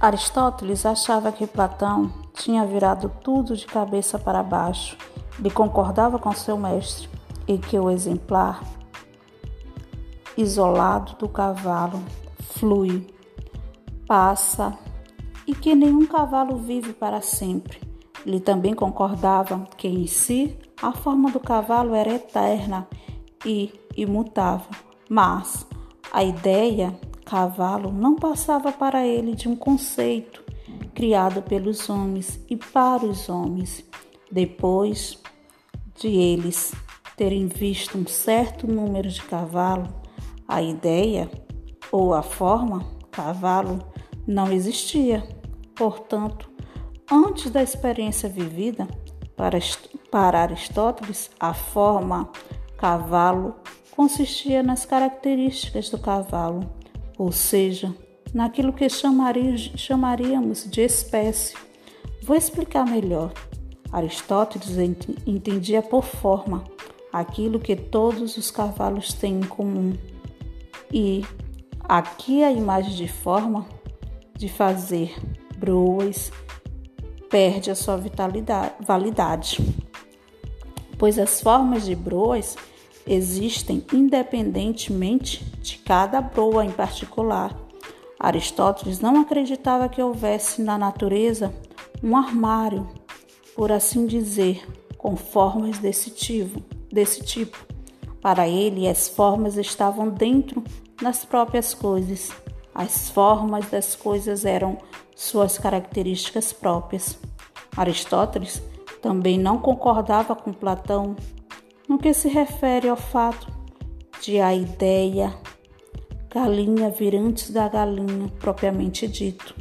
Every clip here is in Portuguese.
Aristóteles achava que Platão tinha virado tudo de cabeça para baixo e concordava com seu mestre em que o exemplar isolado do cavalo flui, passa e que nenhum cavalo vive para sempre. Ele também concordava que em si a forma do cavalo era eterna e imutável, mas a ideia cavalo não passava para ele de um conceito criado pelos homens e para os homens. Depois de eles terem visto um certo número de cavalo, a ideia ou a forma cavalo não existia. Portanto, antes da experiência vivida, para, para Aristóteles, a forma cavalo consistia nas características do cavalo, ou seja, naquilo que chamaríamos de espécie. Vou explicar melhor. Aristóteles entendia por forma aquilo que todos os cavalos têm em comum. E aqui a imagem de forma de fazer broas perde a sua vitalidade, validade, pois as formas de broas existem independentemente de cada broa em particular. Aristóteles não acreditava que houvesse na natureza um armário, por assim dizer, com formas desse tipo. Desse tipo. Para ele, as formas estavam dentro das próprias coisas. As formas das coisas eram suas características próprias. Aristóteles também não concordava com Platão no que se refere ao fato de a ideia galinha vir antes da galinha propriamente dito.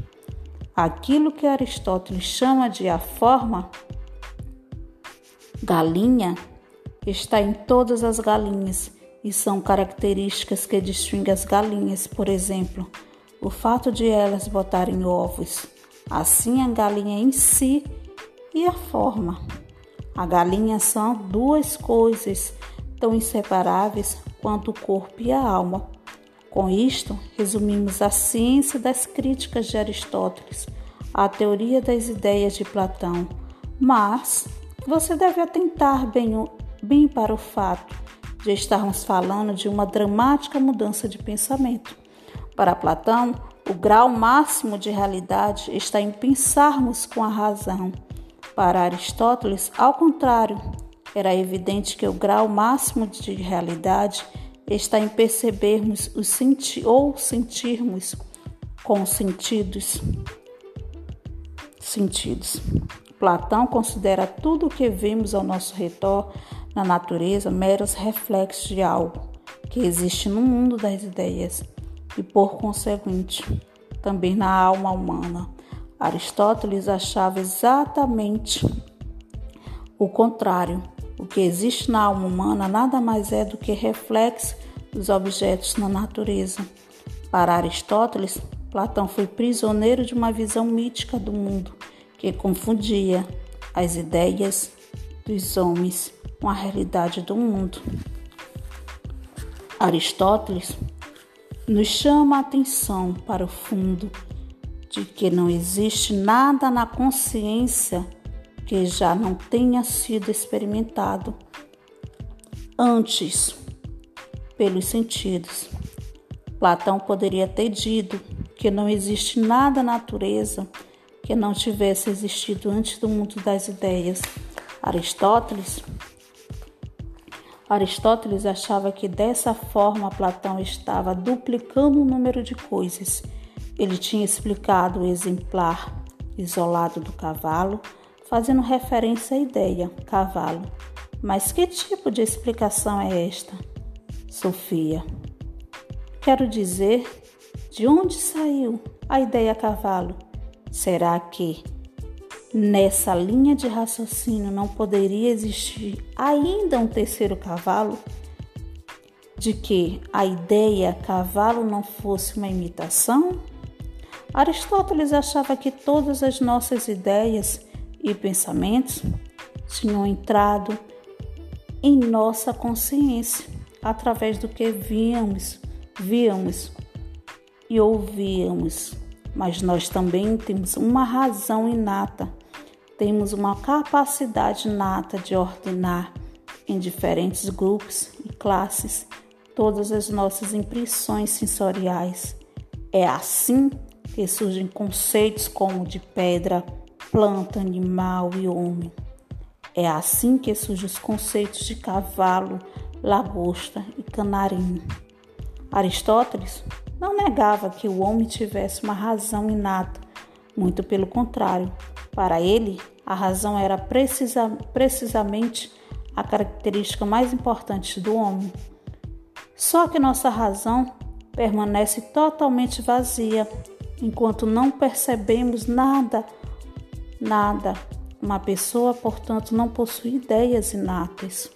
Aquilo que Aristóteles chama de a forma galinha está em todas as galinhas e são características que distinguem as galinhas, por exemplo, o fato de elas botarem ovos, assim a galinha em si e a forma. A galinha são duas coisas tão inseparáveis quanto o corpo e a alma. Com isto, resumimos a ciência das críticas de Aristóteles, a teoria das ideias de Platão. Mas você deve atentar bem, bem para o fato de estarmos falando de uma dramática mudança de pensamento. Para Platão, o grau máximo de realidade está em pensarmos com a razão para Aristóteles, ao contrário, era evidente que o grau máximo de realidade está em percebermos os senti ou sentirmos com sentidos. Sentidos. Platão considera tudo o que vemos ao nosso redor na natureza meros reflexos de algo que existe no mundo das ideias e, por conseguinte, também na alma humana. Aristóteles achava exatamente o contrário. O que existe na alma humana nada mais é do que reflexo dos objetos na natureza. Para Aristóteles, Platão foi prisioneiro de uma visão mítica do mundo que confundia as ideias dos homens com a realidade do mundo. Aristóteles nos chama a atenção para o fundo de que não existe nada na consciência que já não tenha sido experimentado antes pelos sentidos. Platão poderia ter dito que não existe nada na natureza que não tivesse existido antes do mundo das ideias. Aristóteles Aristóteles achava que dessa forma Platão estava duplicando o número de coisas ele tinha explicado o exemplar isolado do cavalo, fazendo referência à ideia cavalo. Mas que tipo de explicação é esta, Sofia? Quero dizer, de onde saiu a ideia cavalo? Será que nessa linha de raciocínio não poderia existir ainda um terceiro cavalo? De que a ideia cavalo não fosse uma imitação? Aristóteles achava que todas as nossas ideias e pensamentos tinham entrado em nossa consciência através do que víamos, víamos e ouvíamos, mas nós também temos uma razão inata, temos uma capacidade inata de ordenar em diferentes grupos e classes todas as nossas impressões sensoriais. É assim que surgem conceitos como de pedra, planta, animal e homem. É assim que surgem os conceitos de cavalo, lagosta e canarinho. Aristóteles não negava que o homem tivesse uma razão inata, muito pelo contrário. Para ele, a razão era precisa, precisamente a característica mais importante do homem. Só que nossa razão permanece totalmente vazia enquanto não percebemos nada, nada. Uma pessoa, portanto, não possui ideias inatas.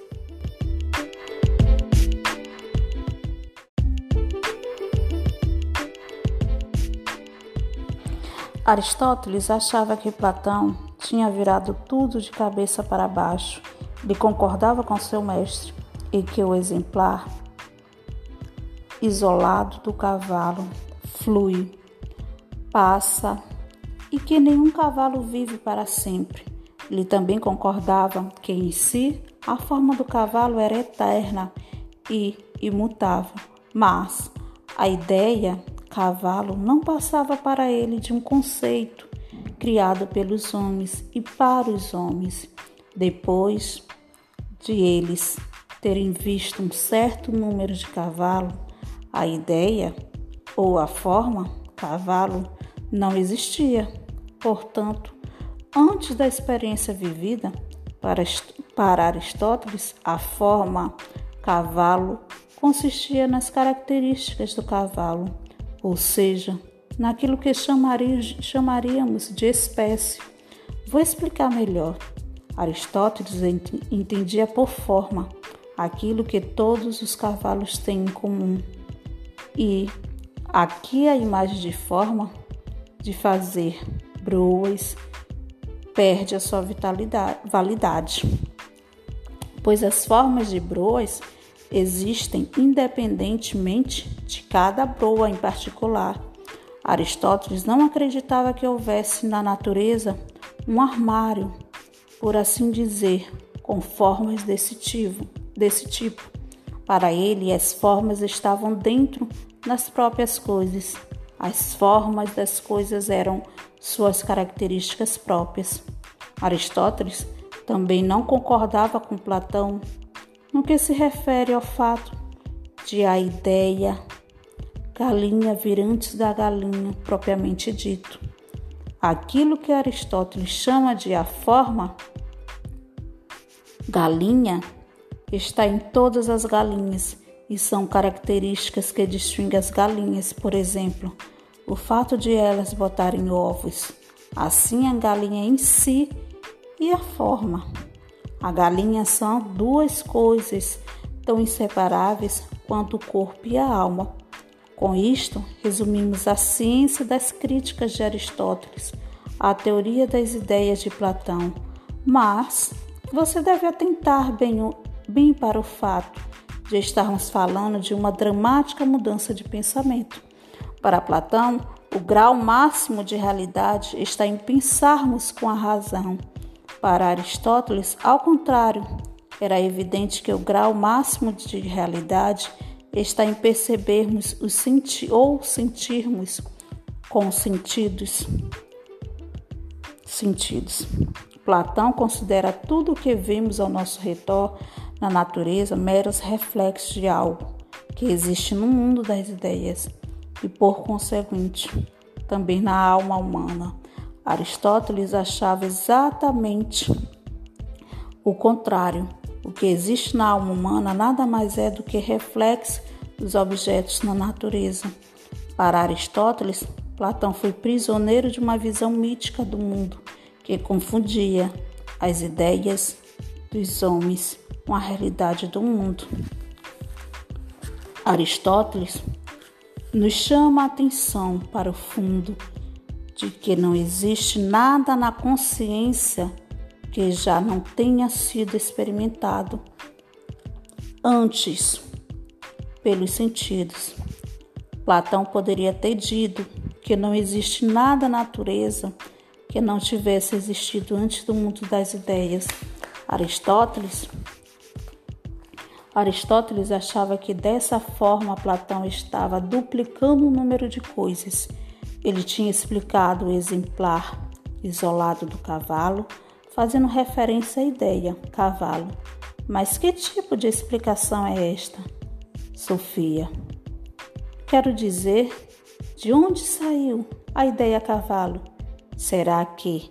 Aristóteles achava que Platão tinha virado tudo de cabeça para baixo. Ele concordava com seu mestre e que o exemplar isolado do cavalo flui, passa e que nenhum cavalo vive para sempre. Ele também concordava que em si a forma do cavalo era eterna e imutável, mas a ideia Cavalo não passava para ele de um conceito criado pelos homens e para os homens, depois de eles terem visto um certo número de cavalo, a ideia ou a forma cavalo não existia. Portanto, antes da experiência vivida, para, para Aristóteles, a forma cavalo consistia nas características do cavalo ou seja, naquilo que chamaríamos de espécie. Vou explicar melhor. Aristóteles entendia por forma aquilo que todos os cavalos têm em comum. E aqui a imagem de forma de fazer broas perde a sua vitalidade, validade, pois as formas de broas existem independentemente de cada broa em particular. Aristóteles não acreditava que houvesse na natureza um armário, por assim dizer, com formas desse tipo. Desse tipo. Para ele, as formas estavam dentro das próprias coisas. As formas das coisas eram suas características próprias. Aristóteles também não concordava com Platão no que se refere ao fato de a ideia galinha vir antes da galinha propriamente dito. Aquilo que Aristóteles chama de a forma galinha está em todas as galinhas e são características que distinguem as galinhas, por exemplo, o fato de elas botarem ovos, assim a galinha em si e a forma. A galinha são duas coisas tão inseparáveis quanto o corpo e a alma. Com isto, resumimos a ciência das críticas de Aristóteles, a teoria das ideias de Platão. Mas você deve atentar bem, bem para o fato de estarmos falando de uma dramática mudança de pensamento. Para Platão, o grau máximo de realidade está em pensarmos com a razão para Aristóteles, ao contrário, era evidente que o grau máximo de realidade está em percebermos os senti ou sentirmos com sentidos. Sentidos. Platão considera tudo o que vemos ao nosso redor na natureza meros reflexos de algo que existe no mundo das ideias e, por conseguinte, também na alma humana. Aristóteles achava exatamente o contrário. O que existe na alma humana nada mais é do que reflexo dos objetos na natureza. Para Aristóteles, Platão foi prisioneiro de uma visão mítica do mundo que confundia as ideias dos homens com a realidade do mundo. Aristóteles nos chama a atenção para o fundo de que não existe nada na consciência que já não tenha sido experimentado antes pelos sentidos. Platão poderia ter dito que não existe nada na natureza que não tivesse existido antes do mundo das ideias. Aristóteles Aristóteles achava que dessa forma Platão estava duplicando o número de coisas. Ele tinha explicado o exemplar isolado do cavalo, fazendo referência à ideia cavalo. Mas que tipo de explicação é esta, Sofia? Quero dizer, de onde saiu a ideia cavalo? Será que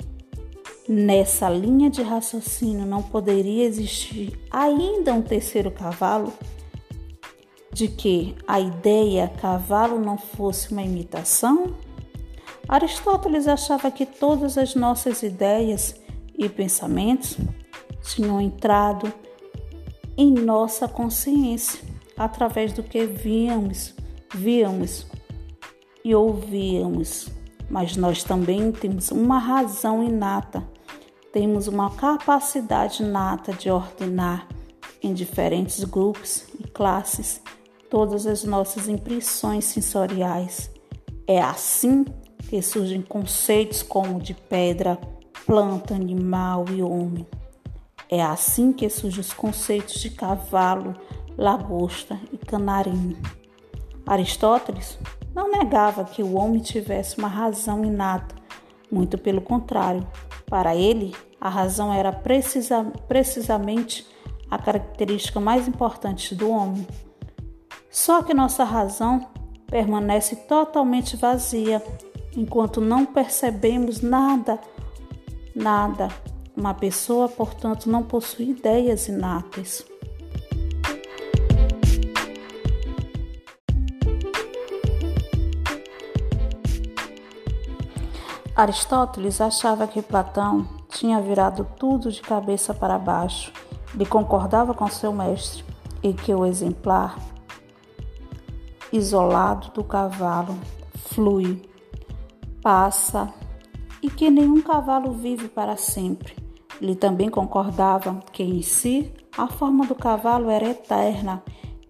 Nessa linha de raciocínio não poderia existir ainda um terceiro cavalo? De que a ideia cavalo não fosse uma imitação? Aristóteles achava que todas as nossas ideias e pensamentos tinham entrado em nossa consciência através do que víamos, víamos e ouvíamos. Mas nós também temos uma razão inata temos uma capacidade nata de ordenar em diferentes grupos e classes todas as nossas impressões sensoriais. É assim que surgem conceitos como de pedra, planta, animal e homem. É assim que surgem os conceitos de cavalo, lagosta e canarinho. Aristóteles não negava que o homem tivesse uma razão inata, muito pelo contrário, para ele, a razão era precisa, precisamente a característica mais importante do homem. Só que nossa razão permanece totalmente vazia enquanto não percebemos nada, nada. Uma pessoa, portanto, não possui ideias inatas. Aristóteles achava que Platão tinha virado tudo de cabeça para baixo. Ele concordava com seu mestre e que o exemplar isolado do cavalo flui, passa e que nenhum cavalo vive para sempre. Ele também concordava que em si a forma do cavalo era eterna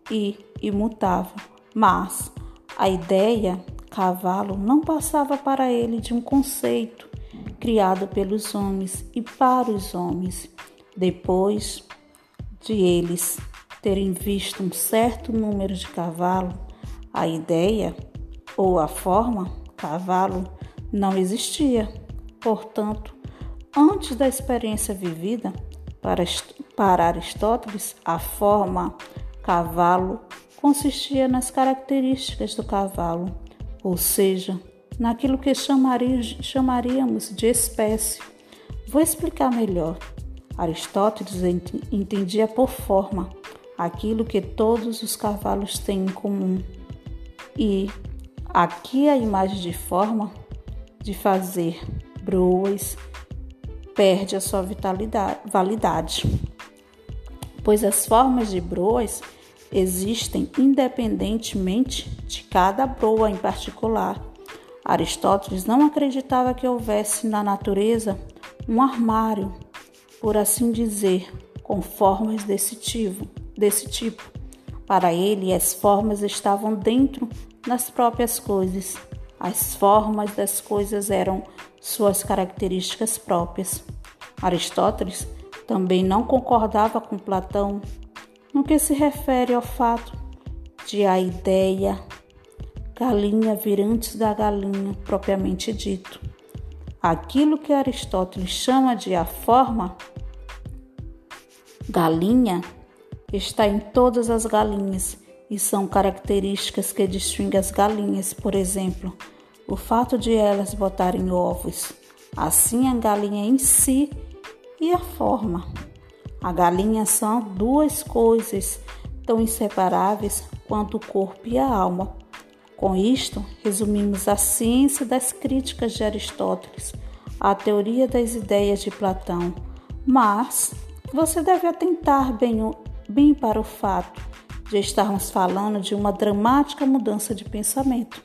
e imutável, mas a ideia cavalo não passava para ele de um conceito criado pelos homens e para os homens, depois de eles terem visto um certo número de cavalo, a ideia ou a forma cavalo não existia. Portanto, antes da experiência vivida, para, para Aristóteles, a forma cavalo consistia nas características do cavalo ou seja, naquilo que chamaríamos de espécie. Vou explicar melhor. Aristóteles entendia por forma aquilo que todos os cavalos têm em comum. E aqui a imagem de forma de fazer broas perde a sua vitalidade, validade, pois as formas de broas existem independentemente de cada proa em particular. Aristóteles não acreditava que houvesse na natureza um armário, por assim dizer, com formas desse tipo. Desse tipo. Para ele, as formas estavam dentro das próprias coisas. As formas das coisas eram suas características próprias. Aristóteles também não concordava com Platão no que se refere ao fato de a ideia galinha vir antes da galinha propriamente dito. Aquilo que Aristóteles chama de a forma galinha está em todas as galinhas e são características que distinguem as galinhas, por exemplo, o fato de elas botarem ovos, assim a galinha em si e a forma. A galinha são duas coisas tão inseparáveis quanto o corpo e a alma. Com isto, resumimos a ciência das críticas de Aristóteles, a teoria das ideias de Platão. Mas você deve atentar bem, bem para o fato de estarmos falando de uma dramática mudança de pensamento.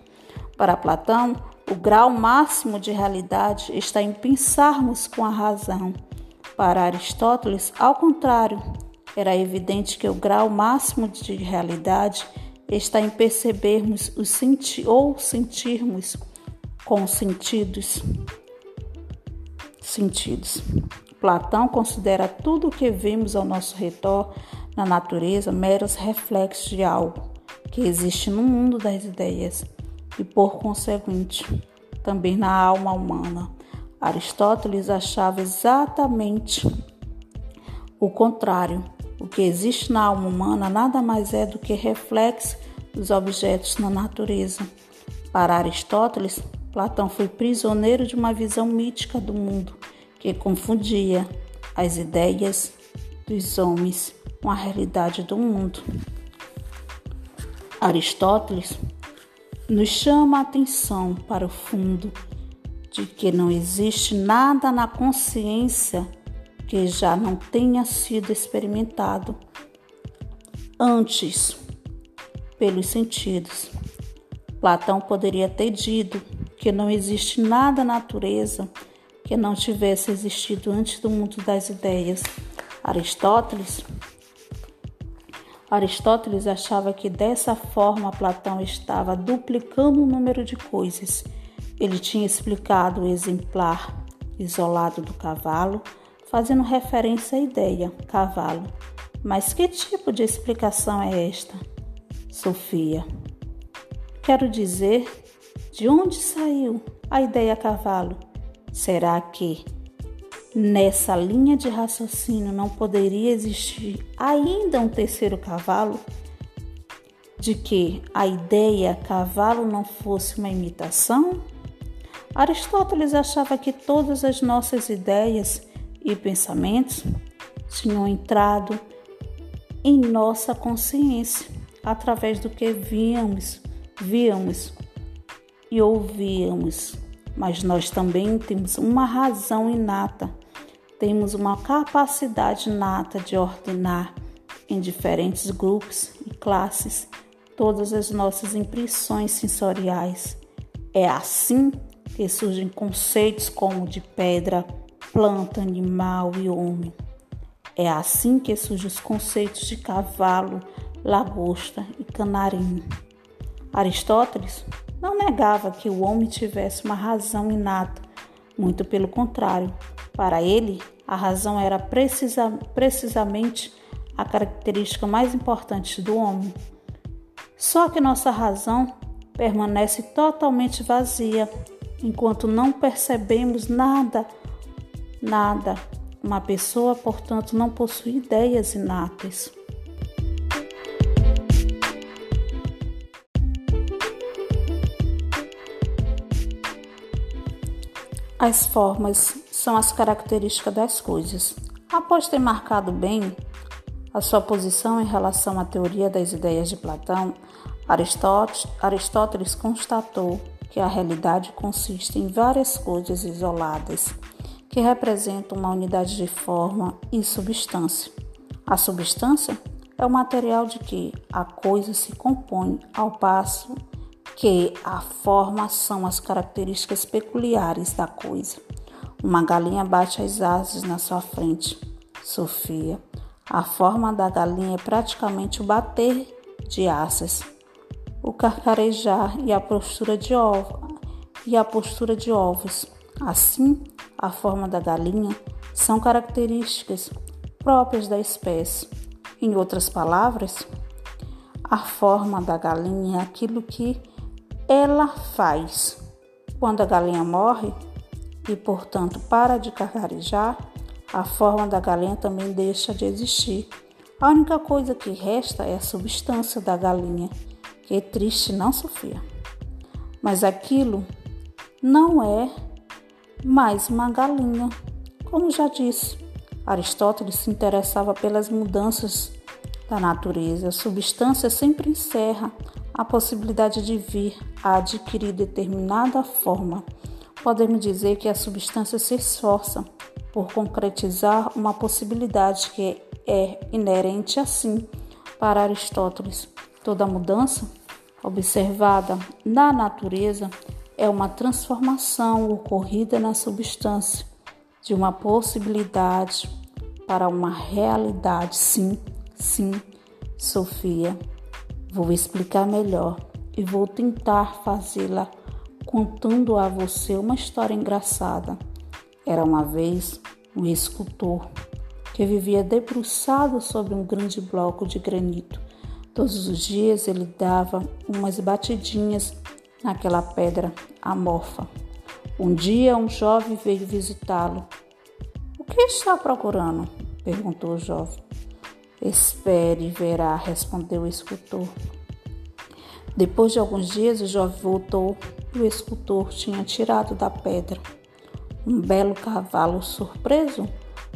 Para Platão, o grau máximo de realidade está em pensarmos com a razão para Aristóteles, ao contrário, era evidente que o grau máximo de realidade está em percebermos senti ou sentirmos com sentidos. Sentidos. Platão considera tudo o que vemos ao nosso redor na natureza meros reflexos de algo que existe no mundo das ideias e, por conseguinte, também na alma humana. Aristóteles achava exatamente o contrário. O que existe na alma humana nada mais é do que reflexo dos objetos na natureza. Para Aristóteles, Platão foi prisioneiro de uma visão mítica do mundo que confundia as ideias dos homens com a realidade do mundo. Aristóteles nos chama a atenção para o fundo de que não existe nada na consciência que já não tenha sido experimentado antes pelos sentidos. Platão poderia ter dito que não existe nada na natureza que não tivesse existido antes do mundo das ideias. Aristóteles Aristóteles achava que dessa forma Platão estava duplicando o número de coisas. Ele tinha explicado o exemplar isolado do cavalo, fazendo referência à ideia cavalo. Mas que tipo de explicação é esta? Sofia. Quero dizer, de onde saiu a ideia cavalo? Será que Nessa linha de raciocínio não poderia existir ainda um terceiro cavalo? De que a ideia cavalo não fosse uma imitação? Aristóteles achava que todas as nossas ideias e pensamentos tinham entrado em nossa consciência através do que víamos, víamos e ouvíamos. Mas nós também temos uma razão inata temos uma capacidade nata de ordenar em diferentes grupos e classes todas as nossas impressões sensoriais. É assim que surgem conceitos como de pedra, planta, animal e homem. É assim que surgem os conceitos de cavalo, lagosta e canarinho. Aristóteles não negava que o homem tivesse uma razão inata, muito pelo contrário, para ele, a razão era precisa, precisamente a característica mais importante do homem. Só que nossa razão permanece totalmente vazia enquanto não percebemos nada, nada. Uma pessoa, portanto, não possui ideias inatas. As formas são as características das coisas. Após ter marcado bem a sua posição em relação à teoria das ideias de Platão, Aristóteles, constatou que a realidade consiste em várias coisas isoladas que representam uma unidade de forma e substância. A substância é o material de que a coisa se compõe, ao passo que a forma são as características peculiares da coisa. Uma galinha bate as asas na sua frente. Sofia. A forma da galinha é praticamente o bater de asas, o carcarejar e a postura de ovo e a postura de ovos. Assim, a forma da galinha são características próprias da espécie. Em outras palavras, a forma da galinha é aquilo que ela faz. Quando a galinha morre, e, portanto, para de cacarejar, a forma da galinha também deixa de existir. A única coisa que resta é a substância da galinha, que é triste, não, Sofia? Mas aquilo não é mais uma galinha. Como já disse, Aristóteles se interessava pelas mudanças da natureza. A substância sempre encerra a possibilidade de vir a adquirir determinada forma podemos dizer que a substância se esforça por concretizar uma possibilidade que é inerente assim para Aristóteles. Toda mudança observada na natureza é uma transformação ocorrida na substância de uma possibilidade para uma realidade. Sim, sim, Sofia. Vou explicar melhor e vou tentar fazê-la contando a você uma história engraçada. Era uma vez um escultor que vivia debruçado sobre um grande bloco de granito. Todos os dias ele dava umas batidinhas naquela pedra amorfa. Um dia um jovem veio visitá-lo. O que está procurando? perguntou o jovem. Espere e verá, respondeu o escultor. Depois de alguns dias, o jovem voltou e o escultor tinha tirado da pedra um belo cavalo surpreso.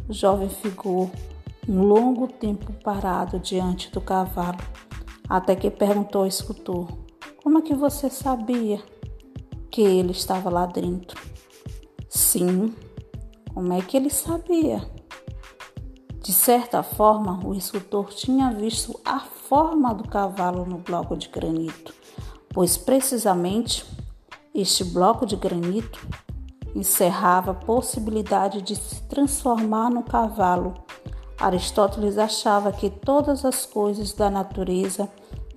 O jovem ficou um longo tempo parado diante do cavalo, até que perguntou ao escultor: Como é que você sabia que ele estava lá dentro? Sim, como é que ele sabia? De certa forma, o escultor tinha visto a forma do cavalo no bloco de granito, pois precisamente este bloco de granito encerrava a possibilidade de se transformar no cavalo. Aristóteles achava que todas as coisas da natureza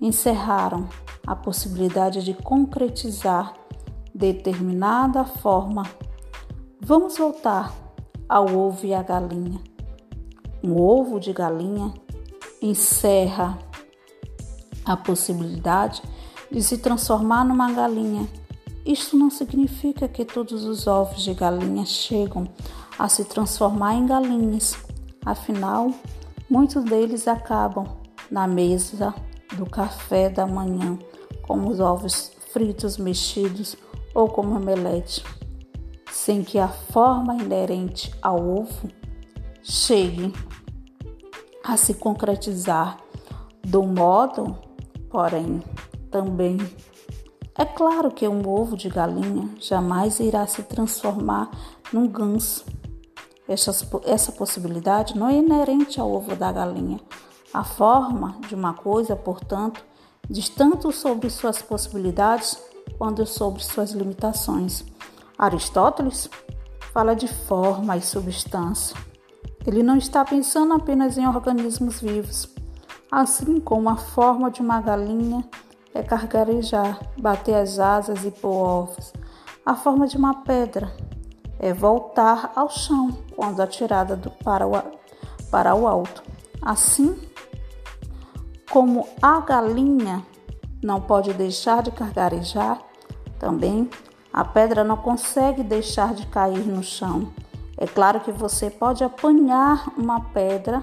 encerraram a possibilidade de concretizar determinada forma. Vamos voltar ao ovo e à galinha. Um ovo de galinha encerra a possibilidade de se transformar numa galinha. Isto não significa que todos os ovos de galinha chegam a se transformar em galinhas. Afinal, muitos deles acabam na mesa do café da manhã, como os ovos fritos mexidos ou como omelete, sem que a forma inerente ao ovo chegue a se concretizar do modo, porém, também. É claro que um ovo de galinha jamais irá se transformar num ganso. Essa, essa possibilidade não é inerente ao ovo da galinha. A forma de uma coisa, portanto, diz tanto sobre suas possibilidades quanto sobre suas limitações. Aristóteles fala de forma e substância. Ele não está pensando apenas em organismos vivos, assim como a forma de uma galinha é cargarejar, bater as asas e pôr ovos. A forma de uma pedra é voltar ao chão quando atirada do, para, o, para o alto. Assim como a galinha não pode deixar de cargarejar, também a pedra não consegue deixar de cair no chão. É claro que você pode apanhar uma pedra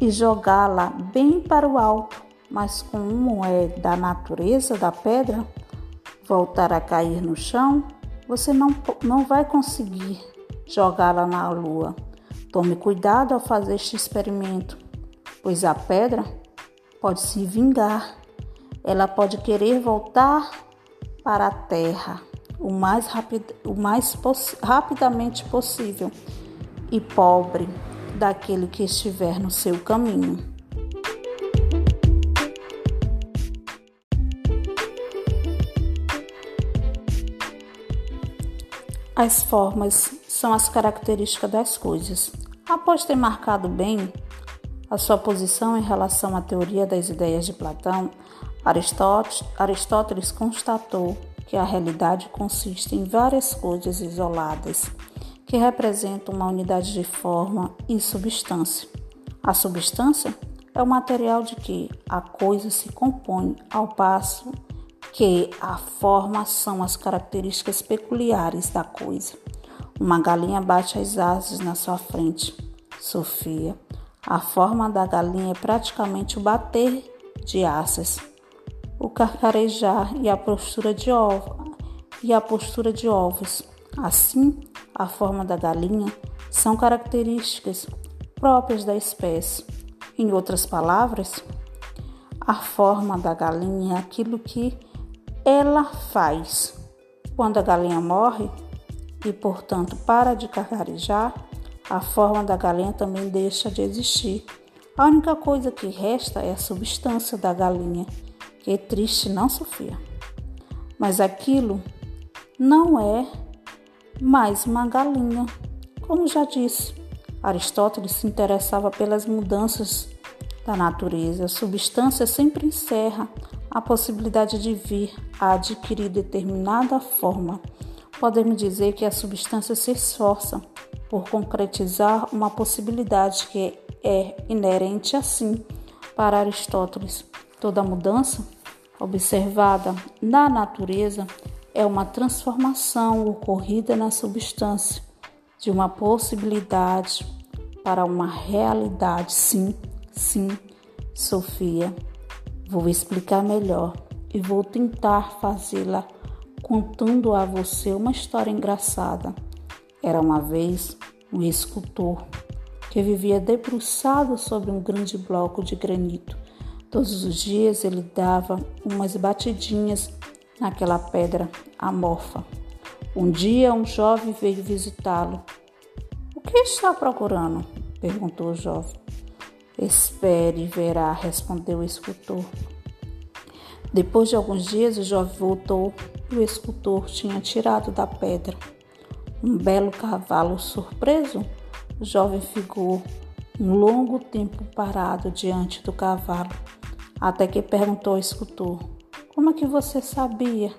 e jogá-la bem para o alto, mas como é da natureza da pedra voltar a cair no chão, você não, não vai conseguir jogá-la na lua. Tome cuidado ao fazer este experimento, pois a pedra pode se vingar. Ela pode querer voltar para a terra o mais, rapid, o mais rapidamente possível e pobre daquele que estiver no seu caminho. As formas são as características das coisas. Após ter marcado bem a sua posição em relação à teoria das ideias de Platão, Aristóteles, constatou que a realidade consiste em várias coisas isoladas que representam uma unidade de forma e substância. A substância é o material de que a coisa se compõe, ao passo que a forma são as características peculiares da coisa. Uma galinha bate as asas na sua frente. Sofia, a forma da galinha é praticamente o bater de asas o carcarejar e a postura de ovo e a postura de ovos. Assim, a forma da galinha são características próprias da espécie. Em outras palavras, a forma da galinha é aquilo que ela faz. Quando a galinha morre e, portanto, para de carcarejar, a forma da galinha também deixa de existir. A única coisa que resta é a substância da galinha que triste, não, Sofia? Mas aquilo não é mais uma galinha. Como já disse, Aristóteles se interessava pelas mudanças da natureza. A substância sempre encerra a possibilidade de vir a adquirir determinada forma. Podemos dizer que a substância se esforça por concretizar uma possibilidade que é inerente assim para Aristóteles. Toda mudança observada na natureza é uma transformação ocorrida na substância de uma possibilidade para uma realidade. Sim, sim, Sofia. Vou explicar melhor e vou tentar fazê-la contando a você uma história engraçada. Era uma vez um escultor que vivia debruçado sobre um grande bloco de granito. Todos os dias ele dava umas batidinhas naquela pedra amorfa. Um dia um jovem veio visitá-lo. O que está procurando? perguntou o jovem. Espere e verá, respondeu o escultor. Depois de alguns dias, o jovem voltou e o escultor tinha tirado da pedra um belo cavalo surpreso. O jovem ficou um longo tempo parado diante do cavalo, até que perguntou ao escultor: Como é que você sabia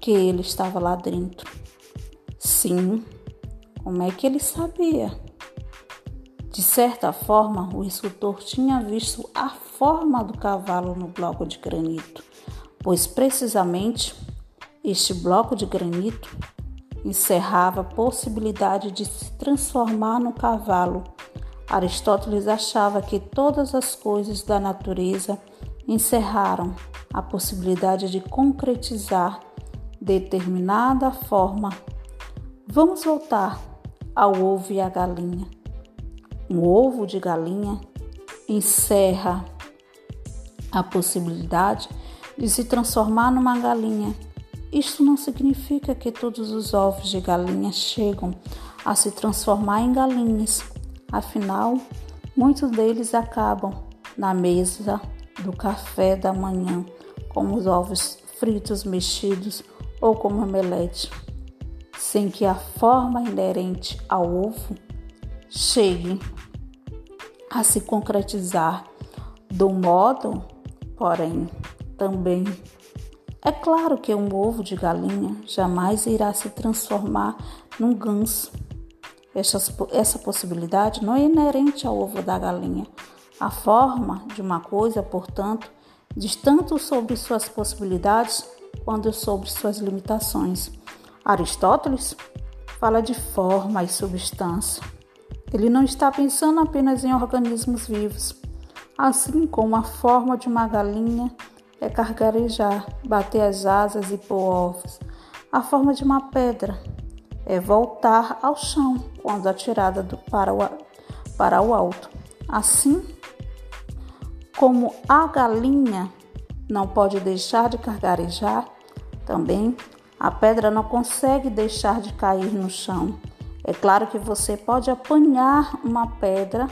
que ele estava lá dentro? Sim, como é que ele sabia? De certa forma, o escultor tinha visto a forma do cavalo no bloco de granito, pois precisamente este bloco de granito encerrava a possibilidade de se transformar no cavalo. Aristóteles achava que todas as coisas da natureza encerraram a possibilidade de concretizar determinada forma. Vamos voltar ao ovo e à galinha. Um ovo de galinha encerra a possibilidade de se transformar numa galinha. Isto não significa que todos os ovos de galinha chegam a se transformar em galinhas. Afinal, muitos deles acabam na mesa do café da manhã, como os ovos fritos mexidos ou como omelete, sem que a forma inerente ao ovo chegue a se concretizar do modo, porém, também. É claro que um ovo de galinha jamais irá se transformar num ganso. Essa, essa possibilidade não é inerente ao ovo da galinha. A forma de uma coisa, portanto, diz tanto sobre suas possibilidades quanto sobre suas limitações. Aristóteles fala de forma e substância. Ele não está pensando apenas em organismos vivos, assim como a forma de uma galinha é cargarejar, bater as asas e pôr ovos. A forma de uma pedra é voltar ao chão quando atirada do, para, o, para o alto. Assim como a galinha não pode deixar de cargarejar, também a pedra não consegue deixar de cair no chão. É claro que você pode apanhar uma pedra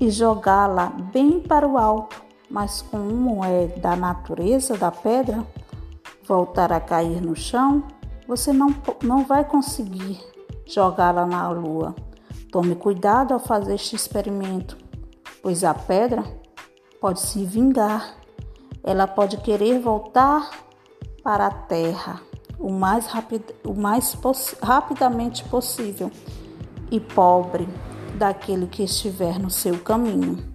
e jogá-la bem para o alto, mas como é da natureza da pedra voltar a cair no chão, você não, não vai conseguir jogá-la na lua. Tome cuidado ao fazer este experimento, pois a pedra pode se vingar. Ela pode querer voltar para a terra o mais, rapid, o mais rapidamente possível e pobre daquele que estiver no seu caminho.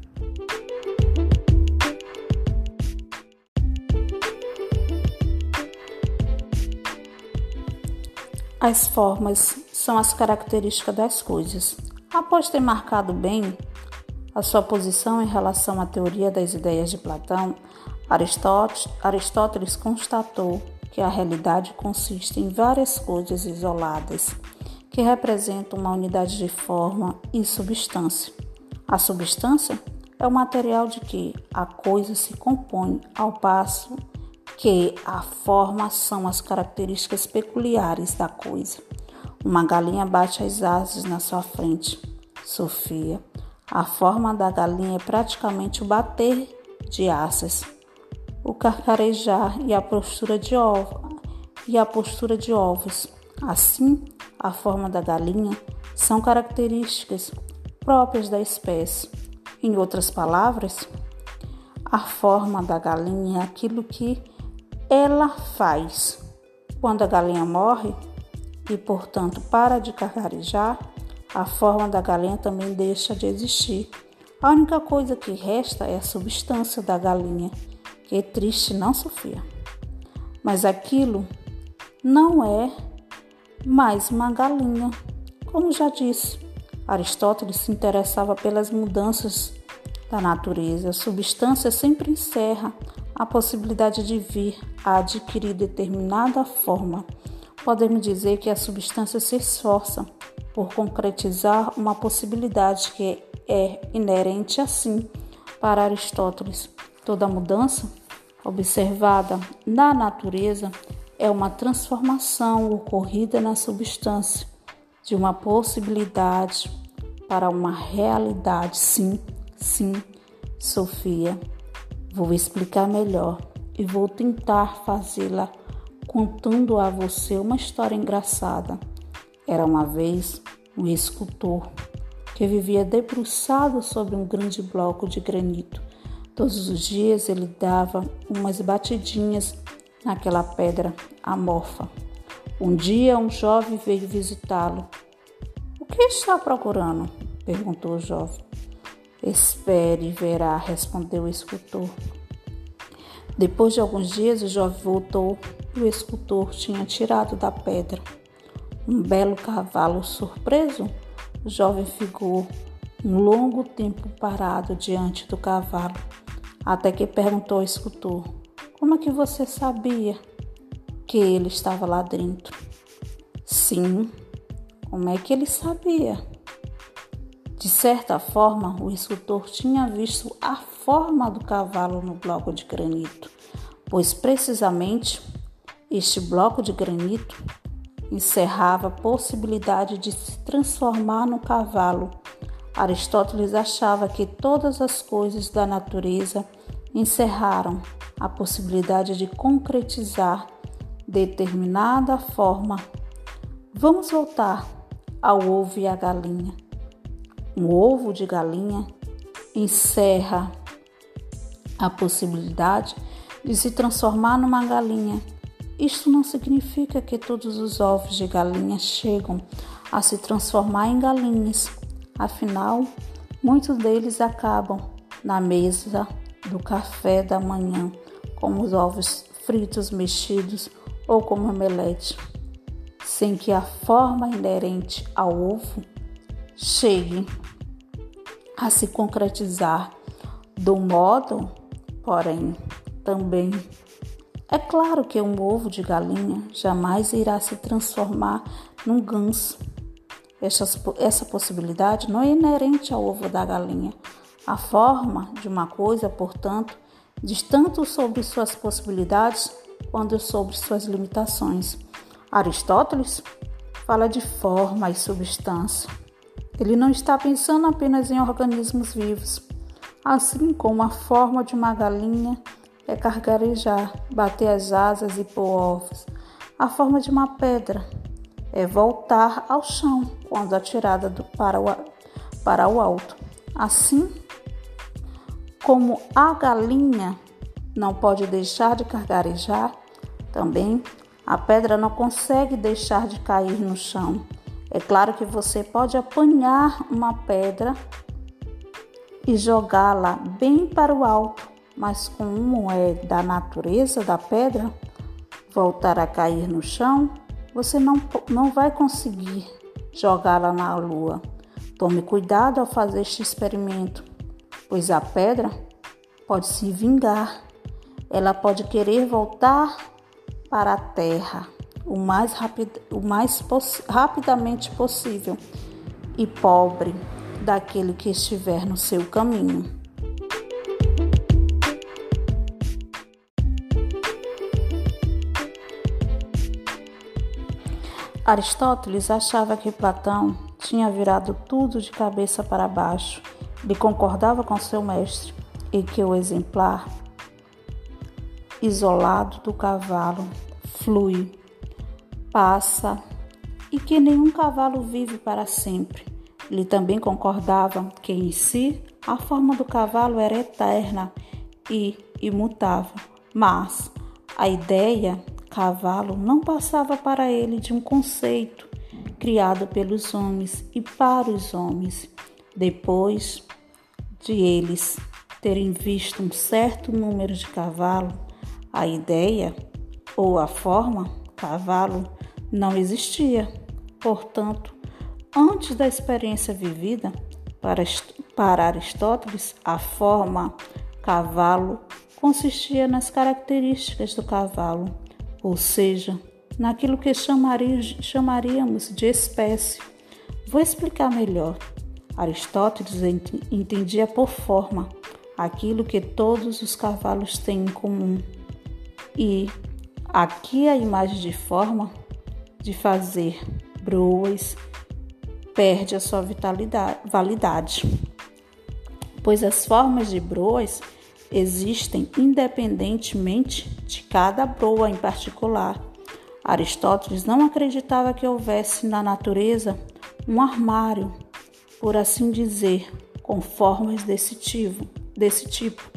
As formas são as características das coisas. Após ter marcado bem a sua posição em relação à teoria das ideias de Platão, Aristóteles, constatou que a realidade consiste em várias coisas isoladas que representam uma unidade de forma e substância. A substância é o material de que a coisa se compõe, ao passo que a forma são as características peculiares da coisa. Uma galinha bate as asas na sua frente. Sofia, a forma da galinha é praticamente o bater de asas o carcarejar e a postura de ovo e a postura de ovos. Assim, a forma da galinha são características próprias da espécie. Em outras palavras, A forma da galinha é aquilo que ela faz. Quando a galinha morre e, portanto, para de carcarejar, a forma da galinha também deixa de existir. A única coisa que resta é a substância da galinha, que triste, não, Sofia? Mas aquilo não é mais uma galinha. Como já disse, Aristóteles se interessava pelas mudanças da natureza. A substância sempre encerra a possibilidade de vir a adquirir determinada forma. Podemos dizer que a substância se esforça por concretizar uma possibilidade que é inerente assim para Aristóteles. Toda mudança observada na natureza é uma transformação ocorrida na substância de uma possibilidade para uma realidade. Sim, sim, Sofia. Vou explicar melhor e vou tentar fazê-la contando a você uma história engraçada. Era uma vez um escultor que vivia debruçado sobre um grande bloco de granito. Todos os dias ele dava umas batidinhas naquela pedra amorfa. Um dia um jovem veio visitá-lo. O que está procurando? perguntou o jovem. Espere e verá, respondeu o escultor. Depois de alguns dias, o jovem voltou e o escultor tinha tirado da pedra um belo cavalo surpreso. O jovem ficou um longo tempo parado diante do cavalo, até que perguntou ao escultor: Como é que você sabia que ele estava lá dentro? Sim, como é que ele sabia? De certa forma, o escultor tinha visto a forma do cavalo no bloco de granito, pois precisamente este bloco de granito encerrava a possibilidade de se transformar no cavalo. Aristóteles achava que todas as coisas da natureza encerraram a possibilidade de concretizar determinada forma. Vamos voltar ao ovo e à galinha. Um ovo de galinha encerra a possibilidade de se transformar numa galinha. Isto não significa que todos os ovos de galinha chegam a se transformar em galinhas. Afinal, muitos deles acabam na mesa do café da manhã, como os ovos fritos mexidos ou como omelete, sem que a forma inerente ao ovo chegue a se concretizar do modo, porém, também. É claro que um ovo de galinha jamais irá se transformar num ganso. Essa, essa possibilidade não é inerente ao ovo da galinha. A forma de uma coisa, portanto, diz tanto sobre suas possibilidades quanto sobre suas limitações. Aristóteles fala de forma e substância. Ele não está pensando apenas em organismos vivos, assim como a forma de uma galinha é cargarejar, bater as asas e pôr ovos. A forma de uma pedra é voltar ao chão quando atirada do, para, o, para o alto. Assim como a galinha não pode deixar de cargarejar, também a pedra não consegue deixar de cair no chão. É claro que você pode apanhar uma pedra e jogá-la bem para o alto, mas como é da natureza da pedra voltar a cair no chão, você não, não vai conseguir jogá-la na lua. Tome cuidado ao fazer este experimento, pois a pedra pode se vingar. Ela pode querer voltar para a terra o mais, rapid, o mais rapidamente possível e pobre daquele que estiver no seu caminho. Aristóteles achava que Platão tinha virado tudo de cabeça para baixo. Ele concordava com seu mestre e que o exemplar isolado do cavalo flui passa e que nenhum cavalo vive para sempre. Ele também concordava que em si a forma do cavalo era eterna e imutável, mas a ideia cavalo não passava para ele de um conceito criado pelos homens e para os homens. Depois de eles terem visto um certo número de cavalo, a ideia ou a forma cavalo não existia. Portanto, antes da experiência vivida, para, para Aristóteles, a forma cavalo consistia nas características do cavalo, ou seja, naquilo que chamaríamos de espécie. Vou explicar melhor. Aristóteles entendia por forma aquilo que todos os cavalos têm em comum. E aqui a imagem de forma de fazer broas perde a sua vitalidade, validade, pois as formas de broas existem independentemente de cada broa em particular. Aristóteles não acreditava que houvesse na natureza um armário, por assim dizer, com formas desse tipo. Desse tipo.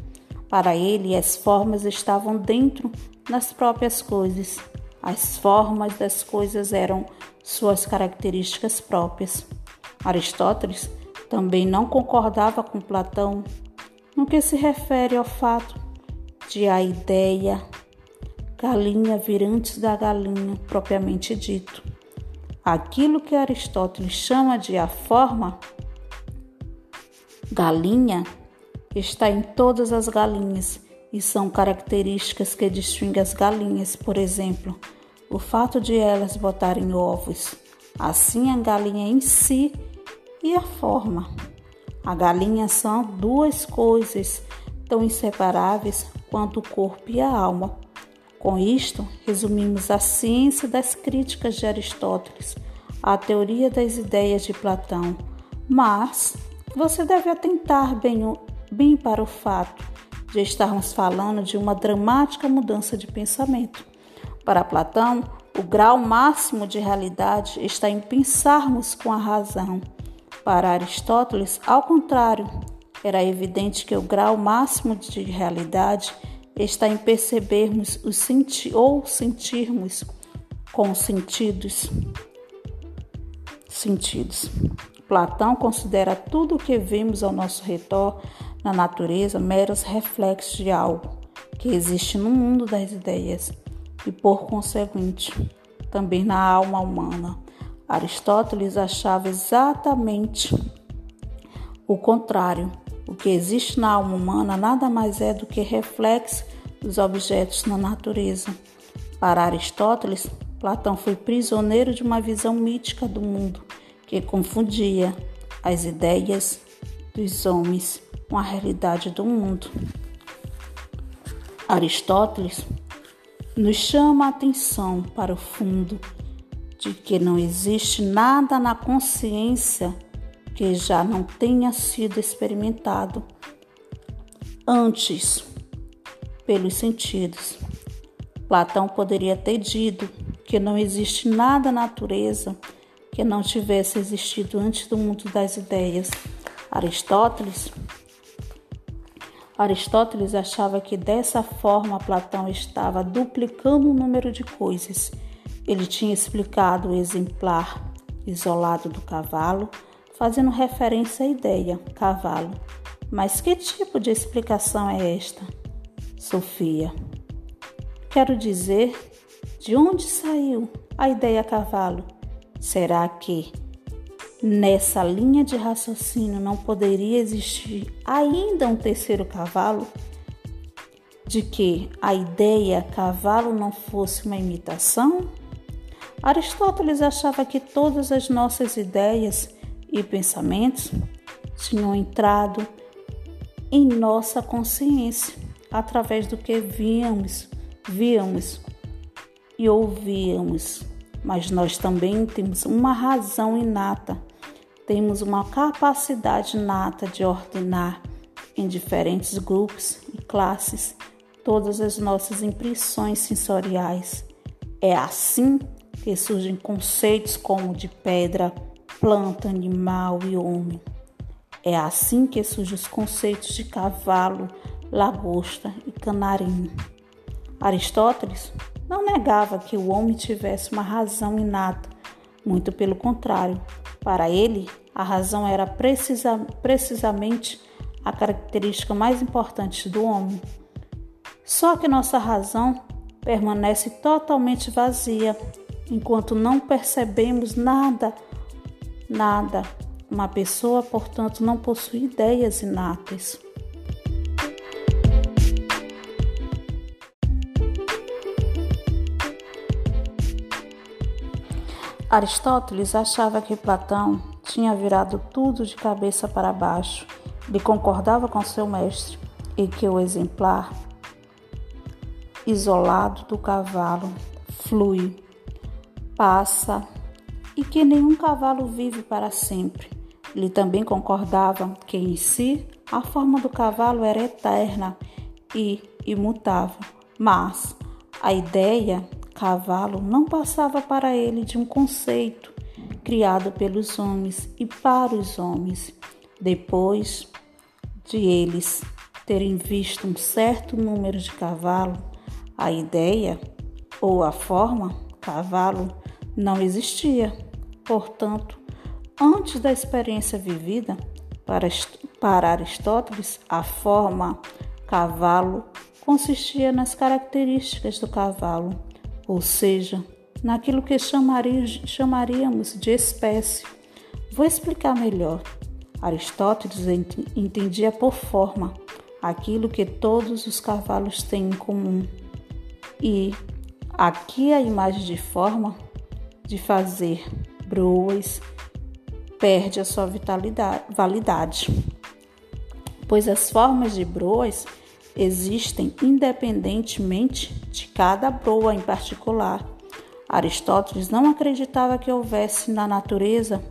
Para ele, as formas estavam dentro das próprias coisas. As formas das coisas eram suas características próprias. Aristóteles também não concordava com Platão no que se refere ao fato de a ideia galinha vir antes da galinha propriamente dito. Aquilo que Aristóteles chama de a forma galinha está em todas as galinhas e são características que distinguem as galinhas, por exemplo, o fato de elas botarem ovos, assim a galinha em si e a forma. A galinha são duas coisas tão inseparáveis quanto o corpo e a alma. Com isto, resumimos a ciência das críticas de Aristóteles, a teoria das ideias de Platão. Mas você deve atentar bem, bem para o fato de estarmos falando de uma dramática mudança de pensamento. Para Platão, o grau máximo de realidade está em pensarmos com a razão para Aristóteles, ao contrário, era evidente que o grau máximo de realidade está em percebermos os senti ou sentirmos com sentidos. Sentidos. Platão considera tudo o que vemos ao nosso redor na natureza meros reflexos de algo que existe no mundo das ideias e, por conseguinte, também na alma humana. Aristóteles achava exatamente o contrário. O que existe na alma humana nada mais é do que reflexo dos objetos na natureza. Para Aristóteles, Platão foi prisioneiro de uma visão mítica do mundo que confundia as ideias dos homens com a realidade do mundo. Aristóteles nos chama a atenção para o fundo de que não existe nada na consciência que já não tenha sido experimentado antes pelos sentidos. Platão poderia ter dito que não existe nada na natureza que não tivesse existido antes do mundo das ideias. Aristóteles Aristóteles achava que dessa forma Platão estava duplicando o número de coisas ele tinha explicado o exemplar isolado do cavalo, fazendo referência à ideia cavalo. Mas que tipo de explicação é esta, Sofia? Quero dizer, de onde saiu a ideia cavalo? Será que nessa linha de raciocínio não poderia existir ainda um terceiro cavalo? De que a ideia cavalo não fosse uma imitação? Aristóteles achava que todas as nossas ideias e pensamentos tinham entrado em nossa consciência através do que víamos, víamos e ouvíamos. Mas nós também temos uma razão inata, temos uma capacidade inata de ordenar em diferentes grupos e classes todas as nossas impressões sensoriais. É assim que surgem conceitos como de pedra, planta, animal e homem. É assim que surgem os conceitos de cavalo, lagosta e canarinho. Aristóteles não negava que o homem tivesse uma razão inata, muito pelo contrário. Para ele, a razão era precisa, precisamente a característica mais importante do homem. Só que nossa razão permanece totalmente vazia enquanto não percebemos nada, nada. Uma pessoa, portanto, não possui ideias inatas. Aristóteles achava que Platão tinha virado tudo de cabeça para baixo. Ele concordava com seu mestre e que o exemplar isolado do cavalo flui, passa e que nenhum cavalo vive para sempre. Ele também concordava que em si a forma do cavalo era eterna e imutável, mas a ideia cavalo não passava para ele de um conceito criado pelos homens e para os homens. Depois de eles terem visto um certo número de cavalo, a ideia ou a forma cavalo não existia. Portanto, antes da experiência vivida, para, para Aristóteles, a forma cavalo consistia nas características do cavalo ou seja, naquilo que chamaríamos de espécie. Vou explicar melhor. Aristóteles entendia por forma aquilo que todos os cavalos têm em comum. E aqui a imagem de forma de fazer broas perde a sua vitalidade, validade, pois as formas de broas existem independentemente de cada broa em particular. Aristóteles não acreditava que houvesse na natureza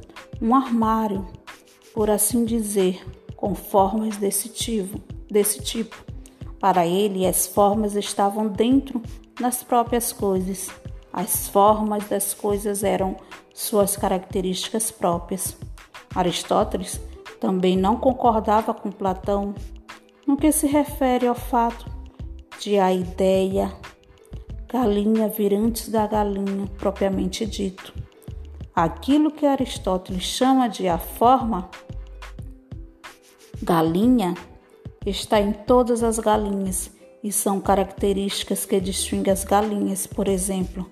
um armário, por assim dizer, com formas desse tipo. Desse tipo. Para ele, as formas estavam dentro das próprias coisas. As formas das coisas eram suas características próprias. Aristóteles também não concordava com Platão no que se refere ao fato de a ideia galinha vir antes da galinha propriamente dito. Aquilo que Aristóteles chama de a forma galinha está em todas as galinhas e são características que distinguem as galinhas, por exemplo,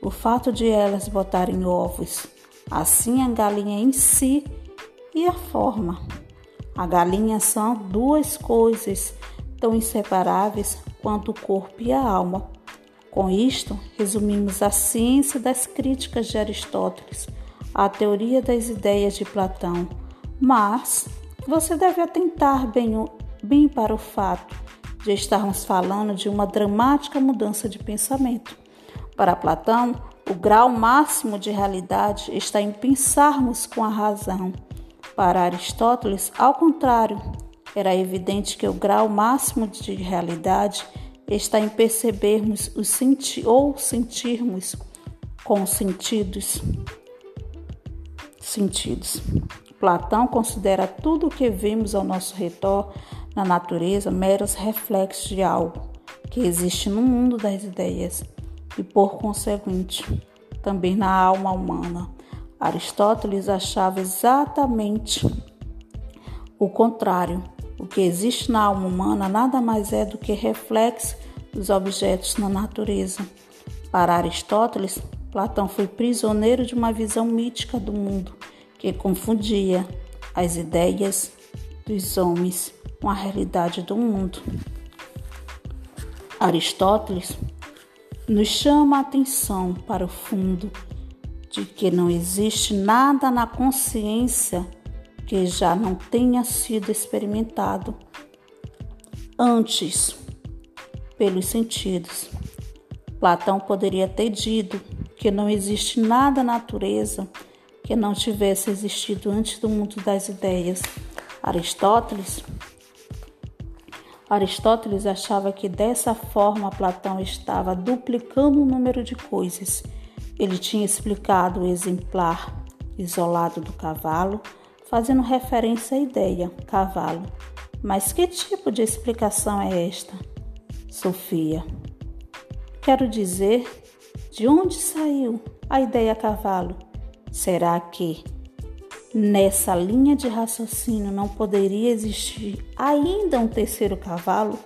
o fato de elas botarem ovos, assim a galinha em si e a forma. A galinha são duas coisas tão inseparáveis quanto o corpo e a alma. Com isto, resumimos a ciência das críticas de Aristóteles, a teoria das ideias de Platão. Mas você deve atentar bem, bem para o fato de estarmos falando de uma dramática mudança de pensamento. Para Platão, o grau máximo de realidade está em pensarmos com a razão para Aristóteles, ao contrário, era evidente que o grau máximo de realidade está em percebermos os senti ou sentirmos com sentidos. Sentidos. Platão considera tudo o que vemos ao nosso redor na natureza meros reflexos de algo que existe no mundo das ideias e, por conseguinte, também na alma humana. Aristóteles achava exatamente o contrário. O que existe na alma humana nada mais é do que reflexo dos objetos na natureza. Para Aristóteles, Platão foi prisioneiro de uma visão mítica do mundo que confundia as ideias dos homens com a realidade do mundo. Aristóteles nos chama a atenção para o fundo de que não existe nada na consciência que já não tenha sido experimentado antes pelos sentidos. Platão poderia ter dito que não existe nada na natureza que não tivesse existido antes do mundo das ideias. Aristóteles Aristóteles achava que dessa forma Platão estava duplicando o número de coisas ele tinha explicado o exemplar isolado do cavalo, fazendo referência à ideia cavalo, Mas que tipo de explicação é esta, Sofia? Quero dizer, de onde saiu a ideia cavalo? Será que nessa linha de raciocínio não poderia existir ainda um terceiro cavalo?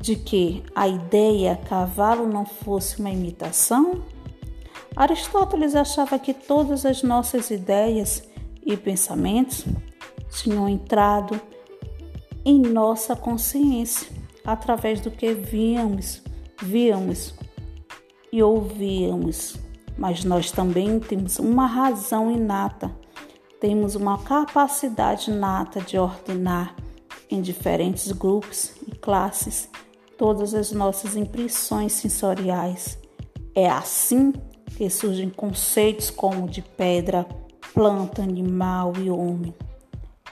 De que a ideia cavalo não fosse uma imitação? Aristóteles achava que todas as nossas ideias e pensamentos tinham entrado em nossa consciência através do que víamos, víamos e ouvíamos. Mas nós também temos uma razão inata, temos uma capacidade inata de ordenar em diferentes grupos e classes todas as nossas impressões sensoriais. É assim que surgem conceitos como de pedra, planta, animal e homem.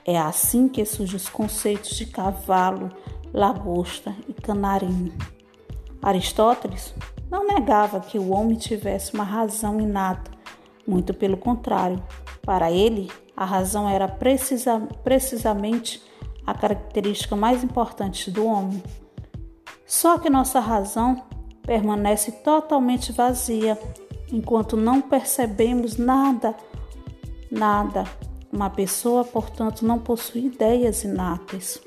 É assim que surgem os conceitos de cavalo, lagosta e canarinho. Aristóteles não negava que o homem tivesse uma razão inata, muito pelo contrário. Para ele, a razão era precisa, precisamente a característica mais importante do homem. Só que nossa razão permanece totalmente vazia enquanto não percebemos nada, nada. Uma pessoa, portanto, não possui ideias inatas.